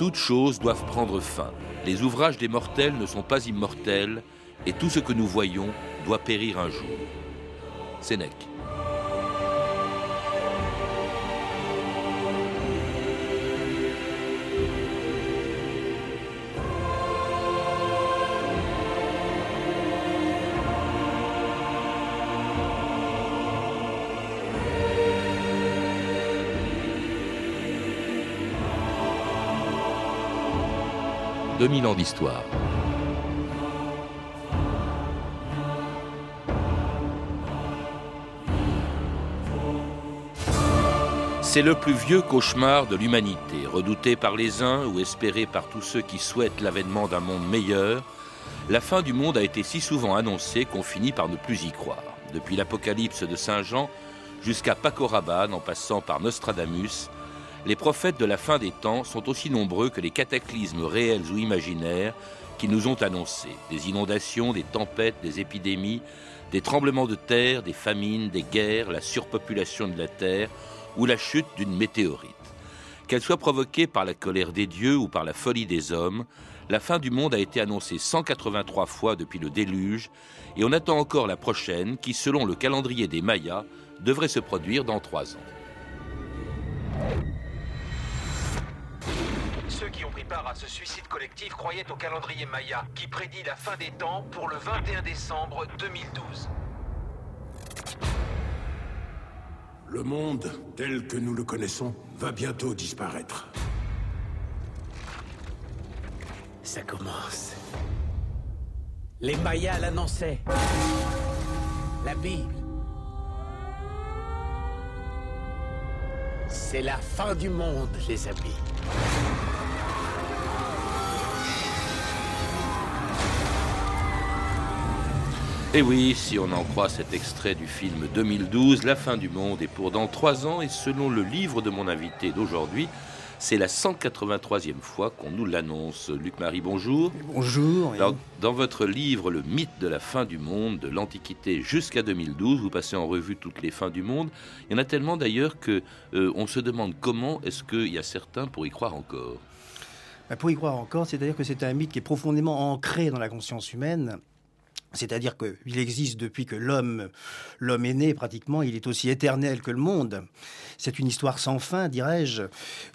Toutes choses doivent prendre fin. Les ouvrages des mortels ne sont pas immortels, et tout ce que nous voyons doit périr un jour. Sénèque. 2000 ans d'histoire. C'est le plus vieux cauchemar de l'humanité, redouté par les uns ou espéré par tous ceux qui souhaitent l'avènement d'un monde meilleur. La fin du monde a été si souvent annoncée qu'on finit par ne plus y croire. Depuis l'Apocalypse de Saint Jean jusqu'à Paco Rabanne, en passant par Nostradamus, les prophètes de la fin des temps sont aussi nombreux que les cataclysmes réels ou imaginaires qui nous ont annoncés. Des inondations, des tempêtes, des épidémies, des tremblements de terre, des famines, des guerres, la surpopulation de la Terre ou la chute d'une météorite. Qu'elle soit provoquée par la colère des dieux ou par la folie des hommes, la fin du monde a été annoncée 183 fois depuis le déluge et on attend encore la prochaine qui, selon le calendrier des Mayas, devrait se produire dans trois ans. Ceux qui ont pris part à ce suicide collectif croyaient au calendrier Maya, qui prédit la fin des temps pour le 21 décembre 2012. Le monde, tel que nous le connaissons, va bientôt disparaître. Ça commence. Les Mayas l'annonçaient. La Bible. C'est la fin du monde, les amis. Et oui, si on en croit cet extrait du film 2012, La fin du monde est pour dans trois ans, et selon le livre de mon invité d'aujourd'hui, c'est la 183e fois qu'on nous l'annonce. Luc-Marie, bonjour. Bonjour. Dans, votre livre Le mythe de la fin du monde, de l'Antiquité jusqu'à 2012, vous passez en revue toutes les fins du monde. Il y en a tellement d'ailleurs que euh, on se demande comment est-ce qu'il y a certains pour y croire encore. Bah, pour y croire encore, c'est-à-dire que c'est un mythe qui est profondément ancré dans la conscience humaine c'est-à-dire qu'il existe depuis que l'homme, l'homme est né pratiquement, il est aussi éternel que le monde. C'est une histoire sans fin, dirais-je,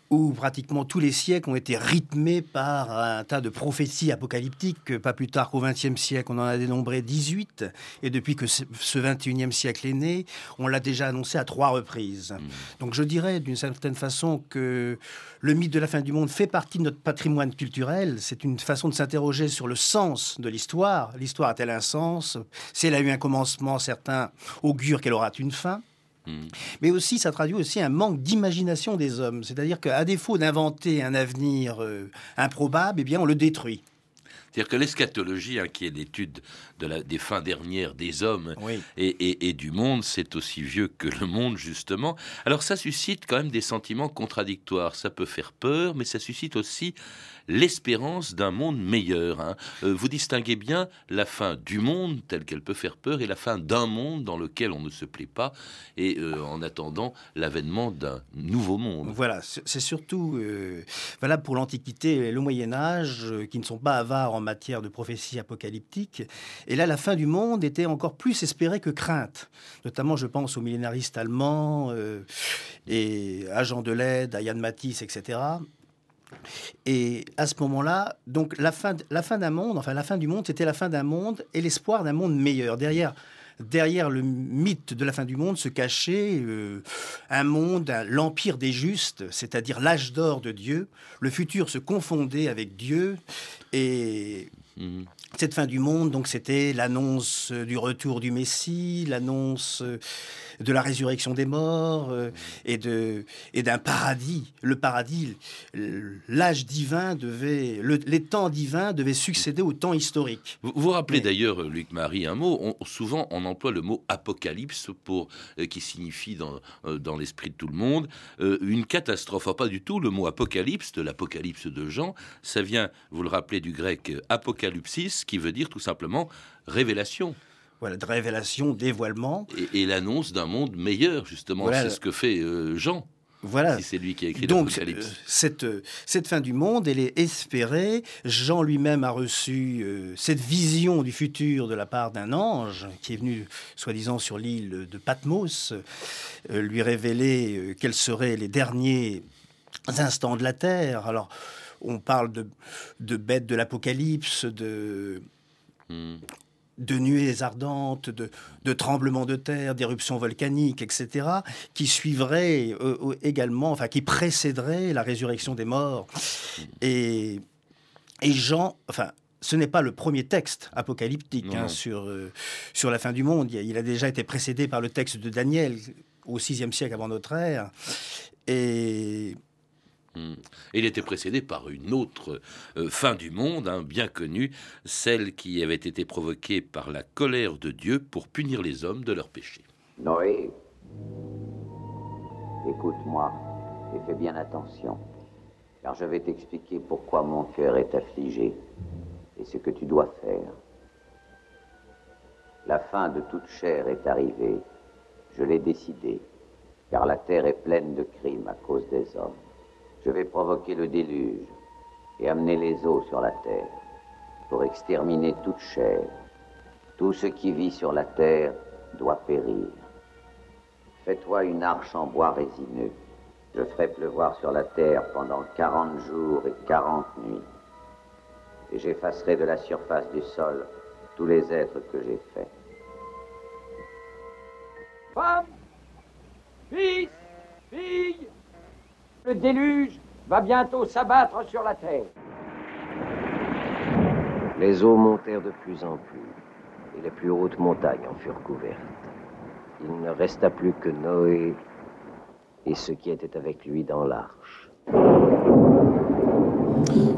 où pratiquement tous les siècles ont été rythmés par un tas de prophéties apocalyptiques. Pas plus tard qu'au XXe siècle, on en a dénombré 18. Et depuis que ce XXIe siècle est né, on l'a déjà annoncé à trois reprises. Mmh. Donc je dirais d'une certaine façon que le mythe de la fin du monde fait partie de notre patrimoine culturel. C'est une façon de s'interroger sur le sens de l'histoire. L'histoire a-t-elle un sens? Si elle a eu un commencement, certains augurent qu'elle aura une fin. Hmm. Mais aussi, ça traduit aussi un manque d'imagination des hommes. C'est-à-dire qu'à défaut d'inventer un avenir euh, improbable, eh bien, on le détruit. C'est-à-dire que l'eschatologie, hein, qui est l'étude de la, des fins dernières des hommes et, du monde, c'est aussi vieux que le monde, justement. Alors ça suscite quand même des sentiments contradictoires. Ça peut faire peur, mais ça suscite aussi l'espérance d'un monde meilleur. Hein. Euh, vous distinguez bien la fin du monde telle qu'elle peut faire peur et la fin d'un monde dans lequel on ne se plaît pas et euh, en attendant l'avènement d'un nouveau monde. Voilà, c'est surtout euh, valable pour l'Antiquité et le Moyen Âge qui ne sont pas avares en matière de prophétie apocalyptique. Et là, la fin du monde était encore plus espérée que crainte. Notamment, je pense aux millénaristes allemands et à Jean Delède, à Yann Matisse, etc. Et à ce moment-là, donc la fin, la fin d'un monde, enfin la fin du monde, c'était la fin d'un monde et l'espoir d'un monde meilleur. Derrière, derrière le mythe de la fin du monde se cachait euh, un monde, l'empire des justes, c'est-à-dire l'âge d'or de Dieu. Le futur se confondait avec Dieu et mhm. cette fin du monde, donc c'était l'annonce du retour du Messie, l'annonce de la résurrection des morts euh, et de et d'un paradis. Le paradis, l'âge divin devait, les temps divins devaient succéder au temps historique. Vous vous rappelez d'ailleurs, Luc Marie, un mot. souvent, on emploie le mot apocalypse pour euh, qui signifie dans euh, dans l'esprit de tout le monde une catastrophe. pas du tout. Le mot apocalypse de l'apocalypse de Jean, ça vient, vous le rappelez, du grec apocalypsis, qui veut dire tout simplement révélation voilà, de révélation, dévoilement. Et, l'annonce d'un monde meilleur, justement, c'est ce que fait euh, Jean. Voilà. Si c'est lui qui a écrit Donc, euh, cette, euh, cette fin du monde, elle est espérée. Jean lui-même a reçu euh, cette vision du futur de la part d'un ange qui est venu, soi-disant, sur l'île de Patmos, euh, lui révéler quels seraient les derniers instants de la Terre. Alors, on parle de, de bêtes de l'Apocalypse, de, Hmm. de nuées ardentes, de, de tremblements de terre, d'éruptions volcaniques, etc., qui suivraient euh, également, enfin, qui précéderaient la résurrection des morts. Et, et Jean, enfin, ce n'est pas le premier texte apocalyptique hein, sur, euh, sur la fin du monde. Il a, déjà été précédé par le texte de Daniel au VIe siècle avant notre ère. Et Hmm. Et il était précédé par une autre euh, fin du monde, hein, bien connue, celle qui avait été provoquée par la colère de Dieu pour punir les hommes de leurs péchés. Noé, écoute-moi et fais bien attention, car je vais t'expliquer pourquoi mon cœur est affligé et ce que tu dois faire. La fin de toute chair est arrivée, je l'ai décidé, car la terre est pleine de crimes à cause des hommes. Je vais provoquer le déluge et amener les eaux sur la terre pour exterminer toute chair. Tout ce qui vit sur la terre doit périr. Fais-toi une arche en bois résineux. Je ferai pleuvoir sur la terre pendant quarante jours et quarante nuits. Et j'effacerai de la surface du sol tous les êtres que j'ai faits. Femme, fils, fille, le déluge va bientôt s'abattre sur la terre. Les eaux montèrent de plus en plus, et les plus hautes montagnes en furent couvertes. Il ne resta plus que Noé et ceux qui étaient avec lui dans l'arche.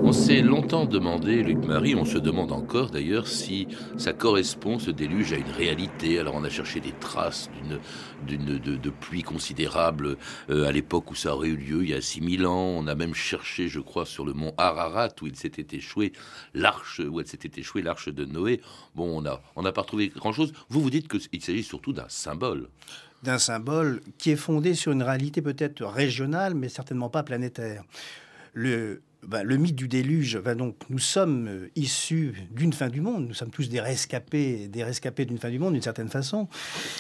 On s'est longtemps demandé, Luc Marie, on se demande encore d'ailleurs si ça correspond, ce déluge, à une réalité. Alors on a cherché des traces d'une, de, de pluie considérable euh, à l'époque où ça aurait eu lieu, il y a 6000 ans. On a même cherché, je crois, sur le mont Ararat où il s'était échoué l'arche, où elle s'était échouée l'arche de Noé. Bon, on n'a on n'a pas retrouvé grand-chose. Vous vous dites qu'il s'agit surtout d'un symbole. d'un symbole qui est fondé sur une réalité peut-être régionale, mais certainement pas planétaire. Le, ben, le mythe du déluge, ben donc, nous sommes euh, issus d'une fin du monde, nous sommes tous des rescapés, des rescapés d'une fin du monde d'une certaine façon,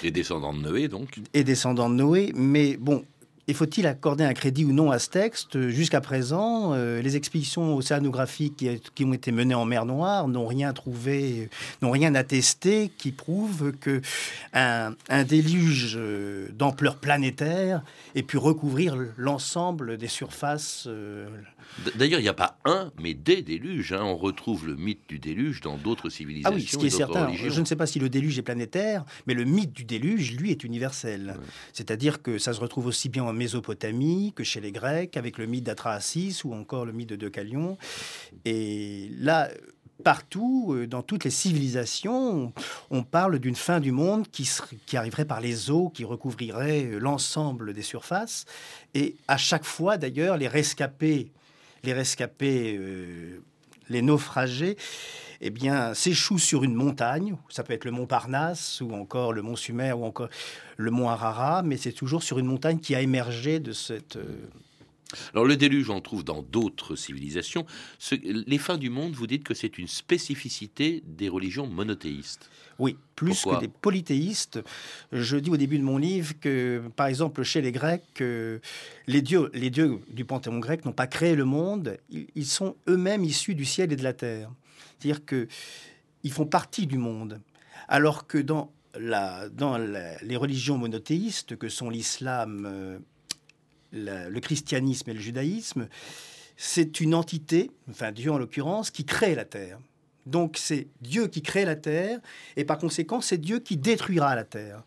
Les descendants de Noé, donc. et descendants de Noé, mais bon, et faut-il accorder un crédit ou non à ce texte Jusqu'à présent, euh, les expéditions océanographiques qui, qui ont été menées en mer Noire n'ont rien trouvé, n'ont rien attesté qui prouve que un, un déluge euh, d'ampleur planétaire ait pu recouvrir l'ensemble des surfaces. euh, D'ailleurs, il n'y a pas un, mais des déluges. hein. On retrouve le mythe du déluge dans d'autres Ah civilisations oui, ce qui est certain, religions. je ne sais pas si le déluge est planétaire, mais le mythe du déluge, lui, est universel. C'est-à-dire que ça se retrouve aussi bien en Mésopotamie que chez les Grecs, avec le mythe d'Atrahasis ou encore le mythe de Deucalion. Et là, partout, euh, dans toutes les civilisations, on parle d'une fin du monde qui arriverait par les eaux, qui recouvrirait euh, l'ensemble des surfaces. Et à chaque fois, d'ailleurs, les rescapés, les rescapés, euh, les naufragés, eh bien, s'échouent sur une montagne. Ça peut être le mont Parnasse ou encore le mont Sumer ou encore le mont Ararat, mais c'est toujours sur une montagne qui a émergé de cette. euh, Alors le déluge, on trouve dans d'autres civilisations. Ce- les fins du monde, vous dites que c'est une spécificité des religions monothéistes. Oui, plus Pourquoi que des polythéistes. Je dis au début de mon livre que, par exemple, chez les Grecs, euh, les, dieux, les dieux du panthéon grec n'ont pas créé le monde, ils sont eux-mêmes issus du ciel et de la terre. C'est-à-dire que ils font partie du monde. Alors que dans, les religions monothéistes, que sont l'islam, euh, le christianisme et le judaïsme, c'est une entité, enfin Dieu en l'occurrence, qui crée la terre. Donc c'est Dieu qui crée la terre, et par conséquent c'est Dieu qui détruira la terre.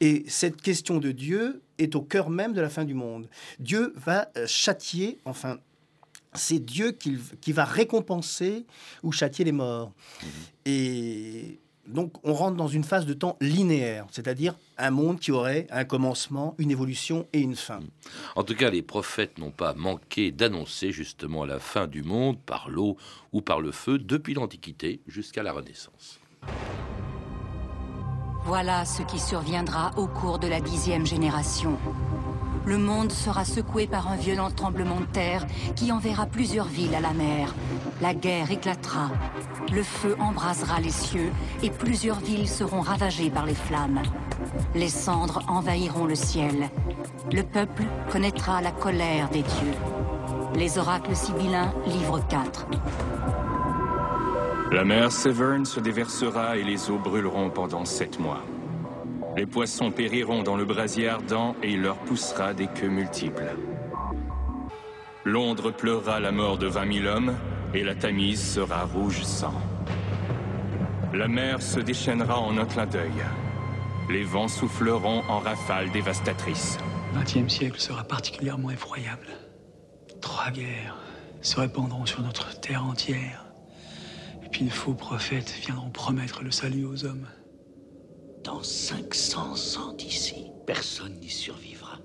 Et cette question de Dieu est au cœur même de la fin du monde. Dieu va euh, châtier, enfin c'est Dieu qui, qui va récompenser ou châtier les morts. Et donc on rentre dans une phase de temps linéaire, c'est-à-dire un monde qui aurait un commencement, une évolution et une fin. En tout cas, les prophètes n'ont pas manqué d'annoncer justement la fin du monde par l'eau ou par le feu depuis l'Antiquité jusqu'à la Renaissance. Voilà ce qui surviendra au cours de la dixième génération. Le monde sera secoué par un violent tremblement de terre qui enverra plusieurs villes à la mer. La guerre éclatera, le feu embrasera les cieux et plusieurs villes seront ravagées par les flammes. Les cendres envahiront le ciel. Le peuple connaîtra la colère des dieux. Les oracles sibyllins, livre 4. La mer Severn se déversera et les eaux brûleront pendant sept mois. Les poissons périront dans le brasier ardent et il leur poussera des queues multiples. Londres pleurera la mort de vingt mille hommes et la Tamise sera rouge sang. La mer se déchaînera en un clin d'œil. Les vents souffleront en rafales dévastatrices. Le XXe siècle sera particulièrement effroyable. Trois guerres se répandront sur notre terre entière. Et puis de faux prophètes viendront promettre le salut aux hommes. Dans 500 ans d'ici, personne n'y survivra.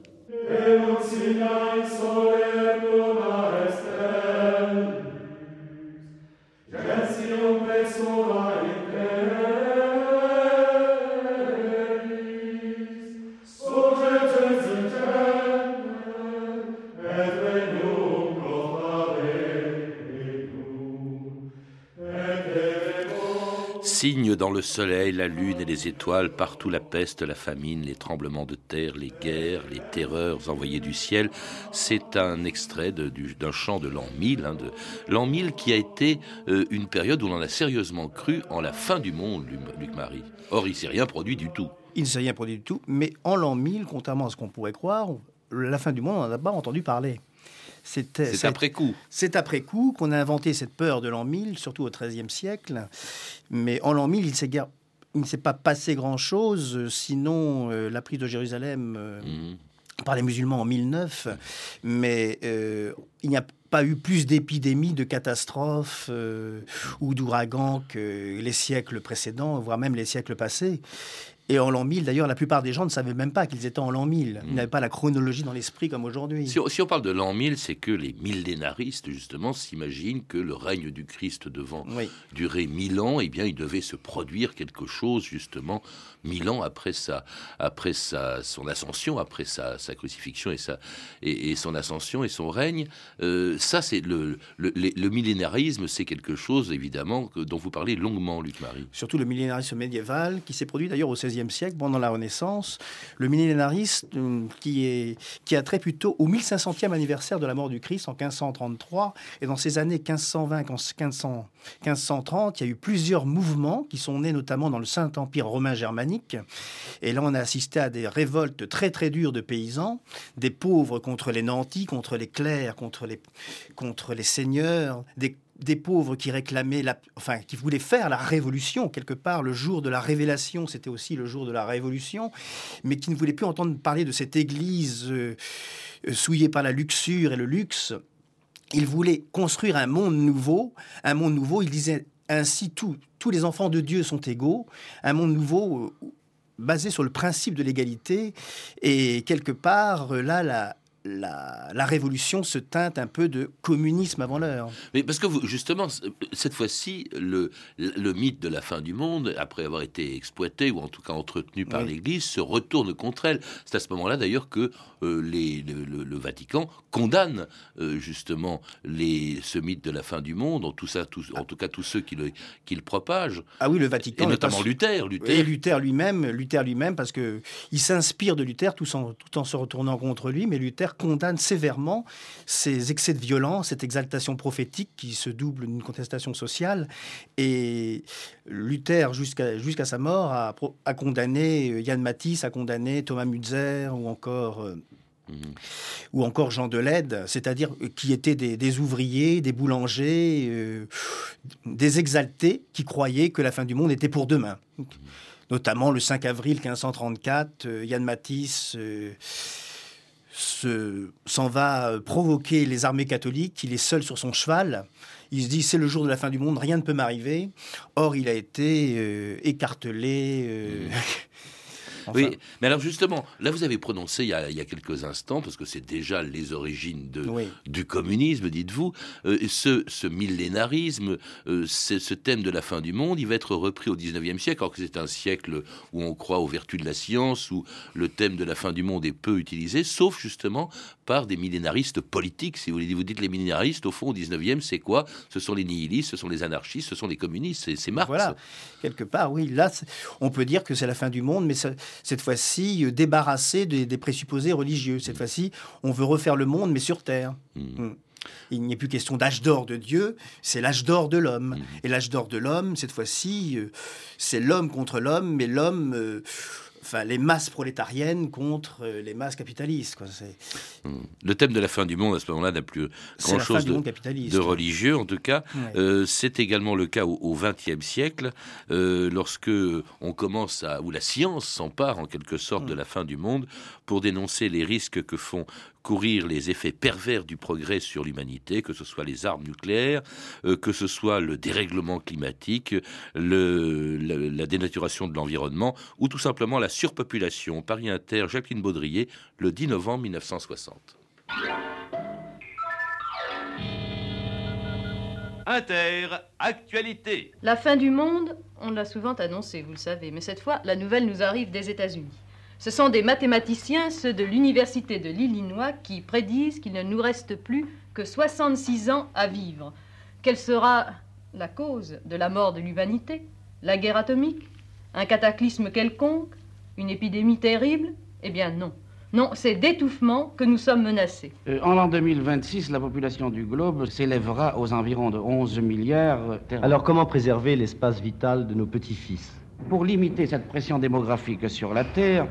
Signe dans le soleil, la lune et les étoiles, partout la peste, la famine, les tremblements de terre, les guerres, les terreurs envoyées du ciel. C'est un extrait d'un chant de l'an 1000, hein, de l'an 1000 qui a été euh, une période où l'on a sérieusement cru en la fin du monde, Luc Marie. Or, il s'est rien produit du tout. Il ne s'est rien produit du tout, mais en l'an 1000, contrairement à ce qu'on pourrait croire, la fin du monde, on n'en a pas entendu parler. C'est après coup. C'est après coup qu'on a inventé cette peur de l'an 1000, surtout au XIIIe siècle. Mais en l'an 1000, il ne s'est pas passé grand-chose, sinon euh, la prise de Jérusalem euh, mhm. par les musulmans en 1009. Mais euh, il n'y a pas eu plus d'épidémies, de catastrophes ou d'ouragans que les siècles précédents, voire même les siècles passés. Et en l'an 1000, d'ailleurs, la plupart des gens ne savaient même pas qu'ils étaient en l'an 1000. Ils mm. n'avaient pas la chronologie dans l'esprit comme aujourd'hui. Si, on parle de l'an 1000, c'est que les millénaristes, justement, s'imaginent que le règne du Christ devant durer mille ans, eh bien, il devait se produire quelque chose, justement, mille ans après, sa, après sa, son ascension, après sa, sa crucifixion et, sa, et, son ascension et son règne. Euh, ça, c'est le, le, le, millénarisme, c'est quelque chose, évidemment, que, dont vous parlez longuement, Luc-Marie. Surtout le millénarisme médiéval, qui s'est produit d'ailleurs au XVIe siècle, pendant la Renaissance, le millénarisme euh, qui, est, qui a trait plutôt au 1500e anniversaire de la mort du Christ en 1533. Et dans ces années 1520, 1500, 1530, il y a eu plusieurs mouvements qui sont nés notamment dans le Saint-Empire romain germanique. Et là, on a assisté à des révoltes très très dures de paysans, des pauvres contre les nantis, contre les clercs, contre les, contre les seigneurs, des des pauvres qui réclamaient, la, enfin, qui voulaient faire la révolution, quelque part, le jour de la révélation, c'était aussi le jour de la révolution, mais qui ne voulaient plus entendre parler de cette église euh, euh, souillée par la luxure et le luxe. Ils voulaient construire un monde nouveau, un monde nouveau, ils disaient ainsi, tous les enfants de Dieu sont égaux, un monde nouveau euh, basé sur le principe de l'égalité, et quelque part, là, la, la, révolution se teinte un peu de communisme avant l'heure. Mais parce que vous, justement, cette fois-ci, le, le, mythe de la fin du monde, après avoir été exploité ou en tout cas entretenu par l'Église, se retourne contre elle. C'est à ce moment-là d'ailleurs que euh, les, le, Vatican condamne euh, justement les, ce mythe de la fin du monde, en tout, ça, en tout cas tous ceux qui le, qui le propagent. Ah oui, le Vatican. Et notamment Luther. Luther. Et Luther lui-même, Luther lui-même, parce que il s'inspire de Luther tout en, tout en se retournant contre lui, mais Luther condamne sévèrement ces excès de violence, cette exaltation prophétique qui se double d'une contestation sociale. Et Luther, jusqu'à jusqu'à sa mort, a, a, condamné Yann euh, Matisse, a condamné Thomas Mützer ou encore... Euh, ou encore Jean Delède, c'est-à-dire qui étaient des, ouvriers, des boulangers, euh, des exaltés qui croyaient que la fin du monde était pour demain. Notamment le 5 avril 1534, Yann Matisse s'en va provoquer les armées catholiques, il est seul sur son cheval, il se dit c'est le jour de la fin du monde, rien ne peut m'arriver. Or, il a été euh, écartelé. Euh, oui, mais alors justement, là vous avez prononcé il y a, quelques instants, parce que c'est déjà les origines de, du communisme, dites-vous, euh, ce, ce, millénarisme, euh, ce thème de la fin du monde, il va être repris au 19e siècle, alors que c'est un siècle où on croit aux vertus de la science, où le thème de la fin du monde est peu utilisé, sauf justement par des millénaristes politiques, si vous voulez. Vous dites les millénaristes, au fond, au 19e, c'est quoi? Ce sont les nihilistes, ce sont les anarchistes, ce sont les communistes, c'est Marx. Voilà, quelque part, oui. Là, on peut dire que c'est la fin du monde, mais cette fois-ci, euh, débarrassé des, présupposés religieux. Cette fois-ci, on veut refaire le monde, mais sur Terre. Hmm. Hmm. Il n'est plus question d'âge d'or de Dieu, c'est l'âge d'or de l'homme. Hmm. Et l'âge d'or de l'homme, cette fois-ci, euh, c'est l'homme contre l'homme, mais l'homme... Euh, enfin, les masses prolétariennes contre euh, les masses capitalistes. Quoi. Hmm. Le thème de la fin du monde, à ce moment-là, n'a plus grand-chose de, religieux, en tout cas. Euh, c'est également le cas au XXe siècle, euh, lorsque on commence à, où la science s'empare en quelque sorte de hmm. la fin du monde pour dénoncer les risques que font courir les effets pervers du progrès sur l'humanité, que ce soit les armes nucléaires, euh, que ce soit le dérèglement climatique, le, la, dénaturation de l'environnement, ou tout simplement la surpopulation. Paris Inter, Jacqueline Baudrier, le 10 novembre 1960. Inter, actualité. La fin du monde, on l'a souvent annoncé, vous le savez, mais cette fois, la nouvelle nous arrive des États-Unis. Ce sont des mathématiciens, ceux de l'Université de l'Illinois, qui prédisent qu'il ne nous reste plus que 66 ans à vivre. Quelle sera la cause de la mort de l'humanité? La guerre atomique? Un cataclysme quelconque? Une épidémie terrible? Eh bien non. Non, c'est d'étouffement que nous sommes menacés. Euh, en l'an 2026, la population du globe s'élèvera aux environs de 11 milliards. Alors comment préserver l'espace vital de nos petits-fils? Pour limiter cette pression démographique sur la Terre,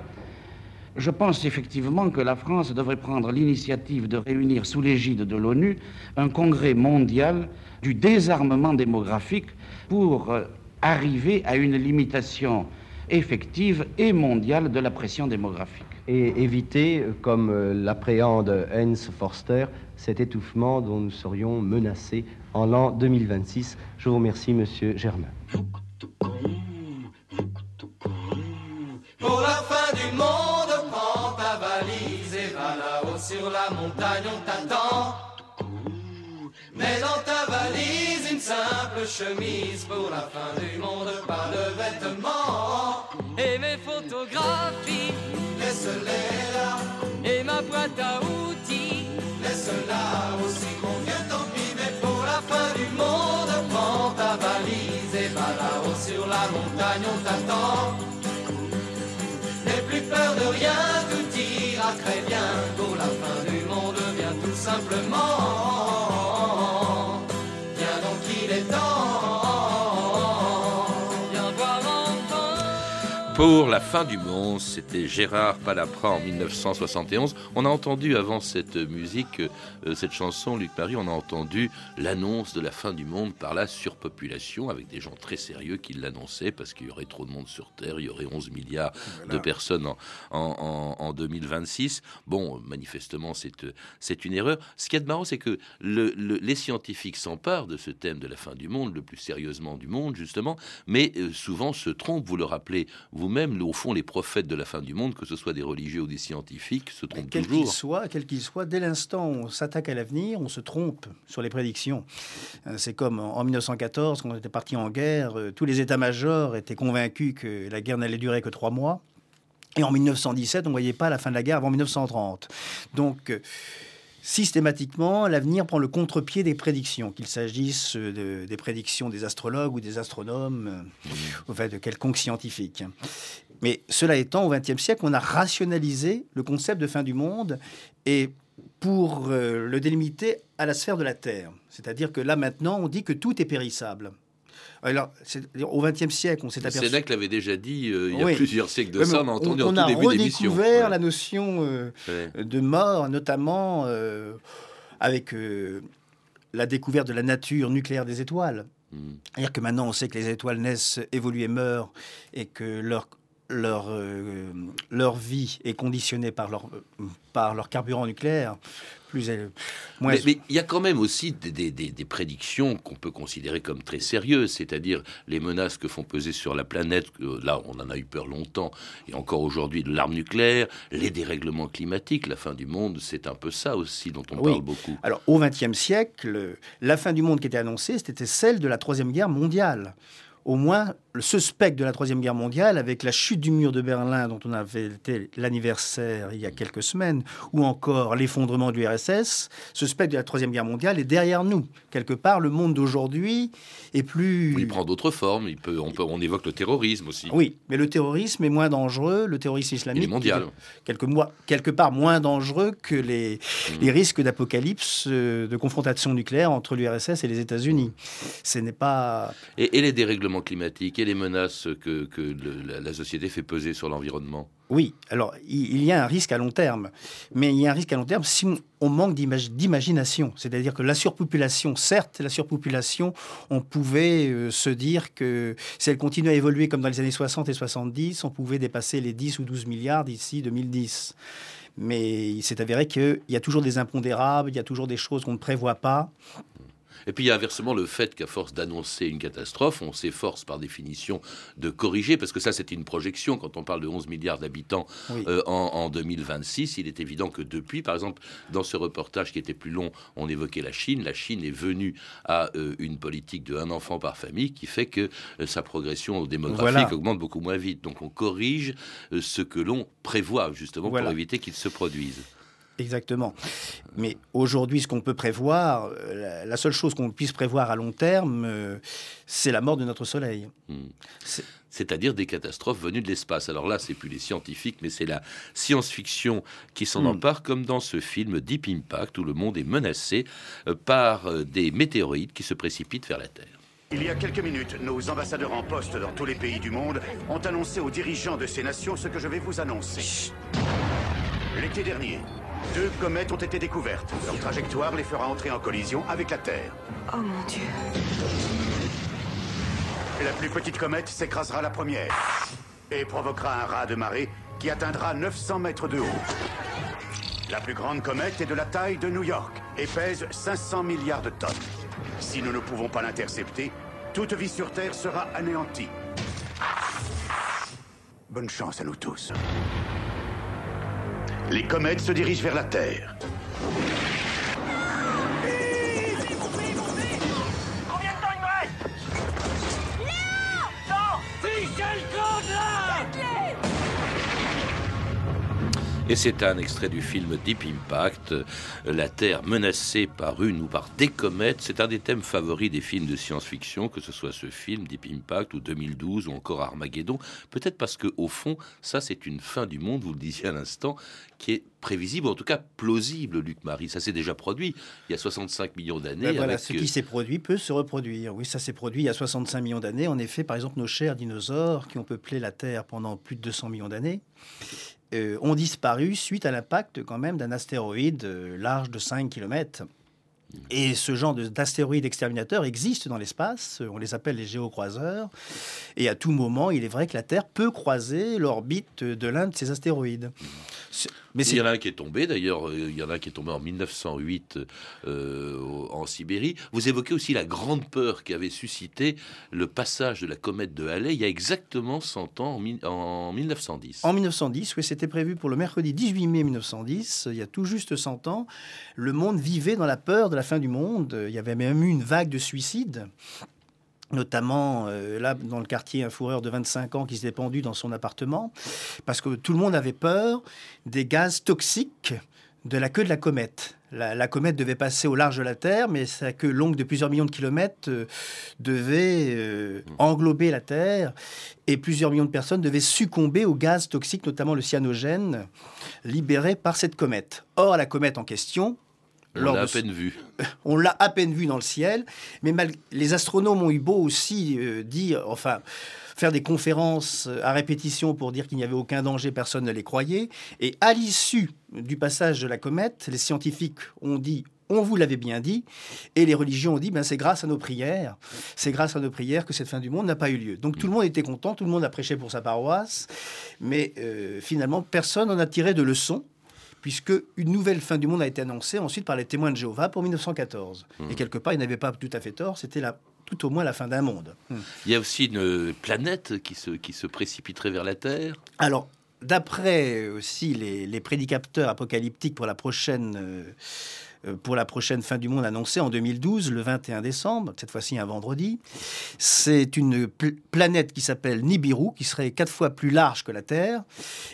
je pense effectivement que la France devrait prendre l'initiative de réunir sous l'égide de l'ONU un congrès mondial du désarmement démographique pour euh, arriver à une limitation effective et mondiale de la pression démographique. Et éviter, euh, comme euh, l'appréhende Heinz Forster, cet étouffement dont nous serions menacés en l'an 2026. Je vous remercie, Monsieur Germain. Mais dans ta valise, une simple chemise pour la fin du monde, pas de vêtements. Et mes photographies, laisse-les là. Et ma boîte à outils, laisse-la aussi, mon vieux, tant pis. Mais pour la fin du monde, prends ta valise et va là-haut sur la montagne, on t'attend. N'aie plus peur de rien, tout ira très bien simplement. Pour la fin du monde, c'était Gérard Palapra en 1971. On a entendu avant cette musique, euh, cette chanson, Luc Marie, on a entendu l'annonce de la fin du monde par la surpopulation, avec des gens très sérieux qui l'annonçaient, parce qu'il y aurait trop de monde sur Terre, il y aurait 11 milliards de personnes en, en, 2026. Bon, manifestement, c'est une erreur. Ce qui est marrant, c'est que les scientifiques s'emparent de ce thème de la fin du monde, le plus sérieusement du monde, justement, mais euh, souvent se trompent, vous le rappelez vous-même, au fond, les prophètes de la fin du monde, que ce soit des religieux ou des scientifiques, se trompent quel toujours. Qu'il soit, quel qu'il soit, dès l'instant où on s'attaque à l'avenir, on se trompe sur les prédictions. Euh, c'est comme en 1914, quand on était parti en guerre, euh, tous les états-majors étaient convaincus que la guerre n'allait durer que trois mois. Et en 1917, on ne voyait pas la fin de la guerre avant 1930. Donc, euh, systématiquement, l'avenir prend le contre-pied des prédictions, qu'il s'agisse des prédictions des astrologues ou des astronomes, mmh. fait, de quelconque scientifique. Mais cela étant, au XXe siècle, on a rationalisé le concept de fin du monde et pour euh, le délimiter à la sphère de la Terre. C'est-à-dire que là, maintenant, on dit que tout est périssable. Alors, au XXe siècle, on s'est aperçu. Sénèque l'avait déjà dit euh, il y a plusieurs siècles de ça, on a entendu on, en tout début d'émission. On a redécouvert la notion euh, de mort, notamment avec la découverte de la nature nucléaire des étoiles. Hmm. C'est-à-dire que maintenant, on sait que les étoiles naissent, évoluent et meurent, et que leur leur, euh, leur vie est conditionnée par leur, par leur carburant nucléaire, plus, mais, mais, il y a quand même aussi des, des, des prédictions qu'on peut considérer comme très sérieuses, c'est-à-dire les menaces que font peser sur la planète. Là, on en a eu peur longtemps, et encore aujourd'hui, de l'arme nucléaire, les dérèglements climatiques, la fin du monde, c'est un peu ça aussi dont on parle beaucoup. Alors, au XXe siècle, la fin du monde qui était annoncée, c'était celle de la Troisième Guerre mondiale au moins le suspect de la Troisième Guerre mondiale, avec la chute du mur de Berlin dont on avait été l'anniversaire il y a quelques semaines, ou encore l'effondrement de l'URSS, ce spectre de la Troisième Guerre mondiale est derrière nous. Quelque part, le monde d'aujourd'hui est plus... Il prend d'autres formes, il peut, on, peut, on évoque le terrorisme aussi. Oui, mais le terrorisme est moins dangereux, le terrorisme islamique... Il est mondial. Quelque, quelque part moins dangereux que les, hmm. les risques d'apocalypse, euh, de confrontation nucléaire entre l'URSS et les États-Unis. Ce n'est pas... Et, et les dérèglements climatique les menaces que, la, société fait peser sur l'environnement? Oui, alors il, y a un risque à long terme, mais il y a un risque à long terme si on manque d'imagination. C'est-à-dire que la surpopulation, certes, la surpopulation, on pouvait euh, se dire que si elle continue à évoluer comme dans les années 60 et 70, on pouvait dépasser les 10 ou 12 milliards d'ici 2010 mais il s'est avéré qu'il y a toujours des impondérables, il y a toujours des choses qu'on ne prévoit pas. Et puis il y a inversement le fait qu'à force d'annoncer une catastrophe, on s'efforce par définition de corriger, parce que ça c'est une projection quand on parle de 11 milliards d'habitants euh, en, 2026. Il est évident que depuis, par exemple, dans ce reportage qui était plus long, on évoquait la Chine. La Chine est venue à euh, une politique de un enfant par famille qui fait que euh, sa progression démographique augmente beaucoup moins vite. Donc on corrige ce que l'on prévoit justement pour éviter qu'il se produise. Exactement. Mais aujourd'hui, ce qu'on peut prévoir, euh, la, seule chose qu'on puisse prévoir à long terme, euh, c'est la mort de notre Soleil. Hmm. C'est-à-dire des catastrophes venues de l'espace. Alors là, c'est plus les scientifiques, mais c'est la science-fiction qui s'en hmm. empare, comme dans ce film Deep Impact, où le monde est menacé euh, par des météorites qui se précipitent vers la Terre. Il y a quelques minutes, nos ambassadeurs en poste dans tous les pays du monde ont annoncé aux dirigeants de ces nations ce que je vais vous annoncer. L'été dernier, deux comètes ont été découvertes. Leur trajectoire les fera entrer en collision avec la Terre. Oh mon Dieu. La plus petite comète s'écrasera la première et provoquera un raz de marée qui atteindra 900 mètres de haut. La plus grande comète est de la taille de New York et pèse 500 milliards de tonnes. Si nous ne pouvons pas l'intercepter, toute vie sur Terre sera anéantie. Bonne chance à nous tous. Les comètes se dirigent vers la Terre. Et c'est un extrait du film Deep Impact, la Terre menacée par une ou par des comètes. C'est un des thèmes favoris des films de science-fiction, que ce soit ce film Deep Impact ou 2012 ou encore Armageddon. Peut-être parce que au fond, ça c'est une fin du monde, vous le disiez à l'instant, qui est prévisible, en tout cas plausible, Luc Marie. Ça s'est déjà produit il y a 65 millions d'années. Ben voilà, ce qui s'est produit peut se reproduire. Oui, ça s'est produit il y a 65 millions d'années. En effet, par exemple, nos chers dinosaures qui ont peuplé la Terre pendant plus de 200 millions d'années euh, ont disparu suite à l'impact quand même d'un astéroïde euh, large de 5 km. Et ce genre d'astéroïdes exterminateurs existe dans l'espace, on les appelle les géocroiseurs, et à tout moment, il est vrai que la Terre peut croiser l'orbite de l'un de ces astéroïdes. Mais il y en a un qui est tombé, d'ailleurs, euh, il y en a un qui est tombé en 1908 euh, en Sibérie. Vous évoquez aussi la grande peur qu'avait suscité le passage de la comète de Halley il y a exactement 100 ans, en, 1910. En 1910, oui, c'était prévu pour le mercredi 18 mai 1910, il y a tout juste 100 ans. Le monde vivait dans la peur de la fin du monde. Il y avait même eu une vague de suicides notamment euh, là dans le quartier un fourreur de 25 ans qui s'est pendu dans son appartement parce que tout le monde avait peur des gaz toxiques de la queue de la comète. La, comète devait passer au large de la Terre, mais sa queue longue de plusieurs millions de kilomètres euh, devait euh, englober la Terre et plusieurs millions de personnes devaient succomber aux gaz toxiques, notamment le cyanogène, libéré par cette comète. Or, la comète en question, on l'a à peine vu. On l'a à peine vu dans le ciel, mais mal... les astronomes ont eu beau aussi euh, dire, enfin, faire des conférences à répétition pour dire qu'il n'y avait aucun danger, personne ne les croyait. Et à l'issue du passage de la comète, les scientifiques ont dit on vous l'avait bien dit, et les religions ont dit, ben c'est grâce à nos prières, c'est grâce à nos prières que cette fin du monde n'a pas eu lieu. Donc tout le monde était content, tout le monde a prêché pour sa paroisse, mais euh, finalement personne n'en a tiré de leçon puisque une nouvelle fin du monde a été annoncée ensuite par les témoins de Jéhovah pour 1914. Mmh. Et quelque part, ils n'avaient pas tout à fait tort, c'était la tout au moins la fin d'un monde. Il y a aussi une planète qui se, qui se précipiterait vers la Terre. Alors, d'après aussi les, les prédicateurs apocalyptiques pour la prochaine... euh, euh, pour la prochaine fin du monde annoncée en 2012, le 21 décembre, cette fois-ci un vendredi. C'est une pl- planète qui s'appelle Nibiru, qui serait quatre fois plus large que la Terre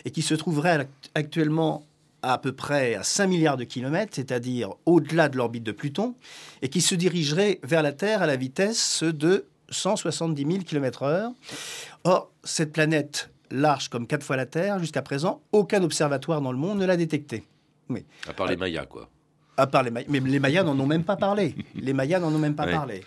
et qui se trouverait act- actuellement à peu près à 5 milliards de kilomètres, c'est-à-dire au-delà de l'orbite de Pluton, et qui se dirigerait vers la Terre à la vitesse de 170 000 km/h. Or, cette planète large comme quatre fois la Terre, jusqu'à présent, aucun observatoire dans le monde ne l'a détectée. Oui. À part les Mayas, quoi. À part les Mayas. Mais les Mayas n'en ont même pas parlé. Les Mayas n'en ont même pas parlé.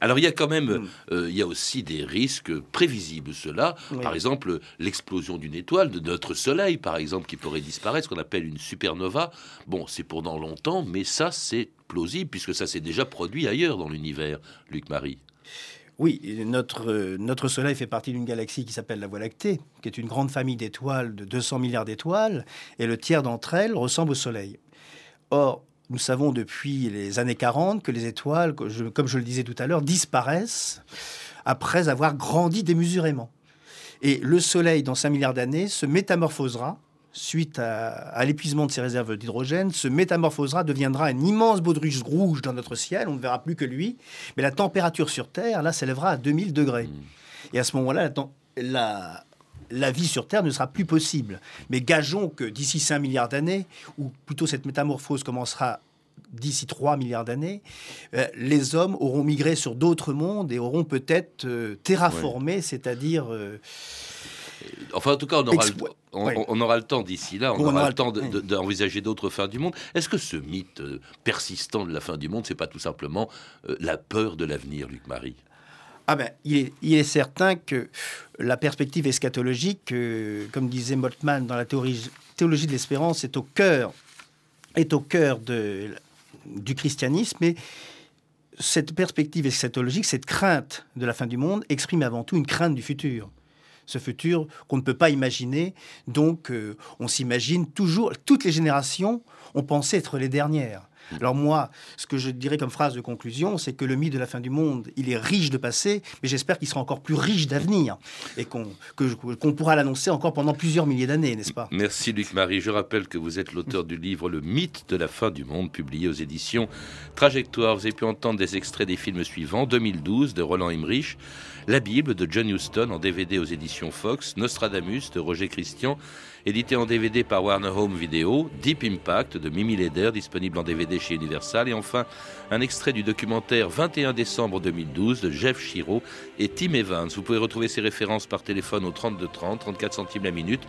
Alors il y a quand même, euh, il y a aussi des risques prévisibles. Cela, Oui. par exemple, l'explosion d'une étoile, de notre Soleil, par exemple, qui pourrait disparaître, ce qu'on appelle une supernova. Bon, c'est pour dans longtemps, mais ça, c'est plausible puisque ça s'est déjà produit ailleurs dans l'univers. Luc Marie. Oui, notre, euh, notre Soleil fait partie d'une galaxie qui s'appelle la Voie lactée, qui est une grande famille d'étoiles de 200 milliards d'étoiles, et le tiers d'entre elles ressemble au Soleil. Or, nous savons depuis les années 40 que les étoiles, comme je le disais tout à l'heure, disparaissent après avoir grandi démesurément. Et le Soleil, dans 5 milliards d'années, se métamorphosera suite à, à l'épuisement de ses réserves d'hydrogène, se métamorphosera, deviendra un immense baudruche rouge dans notre ciel, on ne verra plus que lui, mais la température sur Terre, là, s'élèvera à 2000 degrés. Et à ce moment-là, la, la, la vie sur Terre ne sera plus possible. Mais gageons que d'ici 5 milliards d'années, ou plutôt cette métamorphose commencera d'ici 3 milliards d'années, euh, les hommes auront migré sur d'autres mondes et auront peut-être euh, terraformé, c'est-à-dire... euh, Enfin, en tout cas, on aura, le, on, aura le temps d'ici là, on, aura, aura le temps de- oui. de- d'envisager d'autres fins du monde. Est-ce que ce mythe persistant de la fin du monde, c'est pas tout simplement la peur de l'avenir, Luc Marie? Ah ben, il est, certain que la perspective eschatologique, comme disait Moltmann dans la théorie, théologie de l'espérance, est au cœur, est au cœur du christianisme. Et cette perspective eschatologique, cette crainte de la fin du monde, exprime avant tout une crainte du futur. Ce futur qu'on ne peut pas imaginer. Donc, euh, on s'imagine toujours, toutes les générations ont pensé être les dernières. Alors moi, ce que je dirais comme phrase de conclusion, c'est que le mythe de la fin du monde, il est riche de passé, mais j'espère qu'il sera encore plus riche d'avenir et qu'on pourra l'annoncer encore pendant plusieurs milliers d'années, n'est-ce pas? Merci Luc Marie. Je rappelle que vous êtes l'auteur du livre Le mythe de la fin du monde, publié aux éditions Trajectoire. Vous avez pu entendre des extraits des films suivants. 2012 de Roland Emmerich, La Bible de John Huston en DVD aux éditions Fox, Nostradamus de Roger Christian, édité en DVD par Warner Home Video, Deep Impact de Mimi Leder, disponible en DVD chez Universal, et enfin un extrait du documentaire 21 décembre 2012 de Jeff Shiro et Tim Evans. Vous pouvez retrouver ces références par téléphone au 32 30, 34 centimes la minute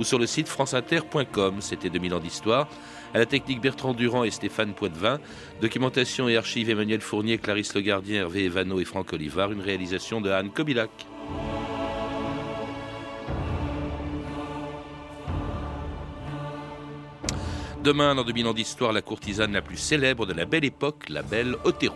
ou sur le site franceinter.com. C'était 2000 ans d'histoire. À la technique Bertrand Durand et Stéphane Poitvin. Documentation et archives Emmanuel Fournier, Clarisse Le Gardien, Hervé Evano et Franck Olivard. Une réalisation de Anne Kobilac. Demain, dans 2000 ans d'histoire, la courtisane la plus célèbre de la belle époque, la belle Otero.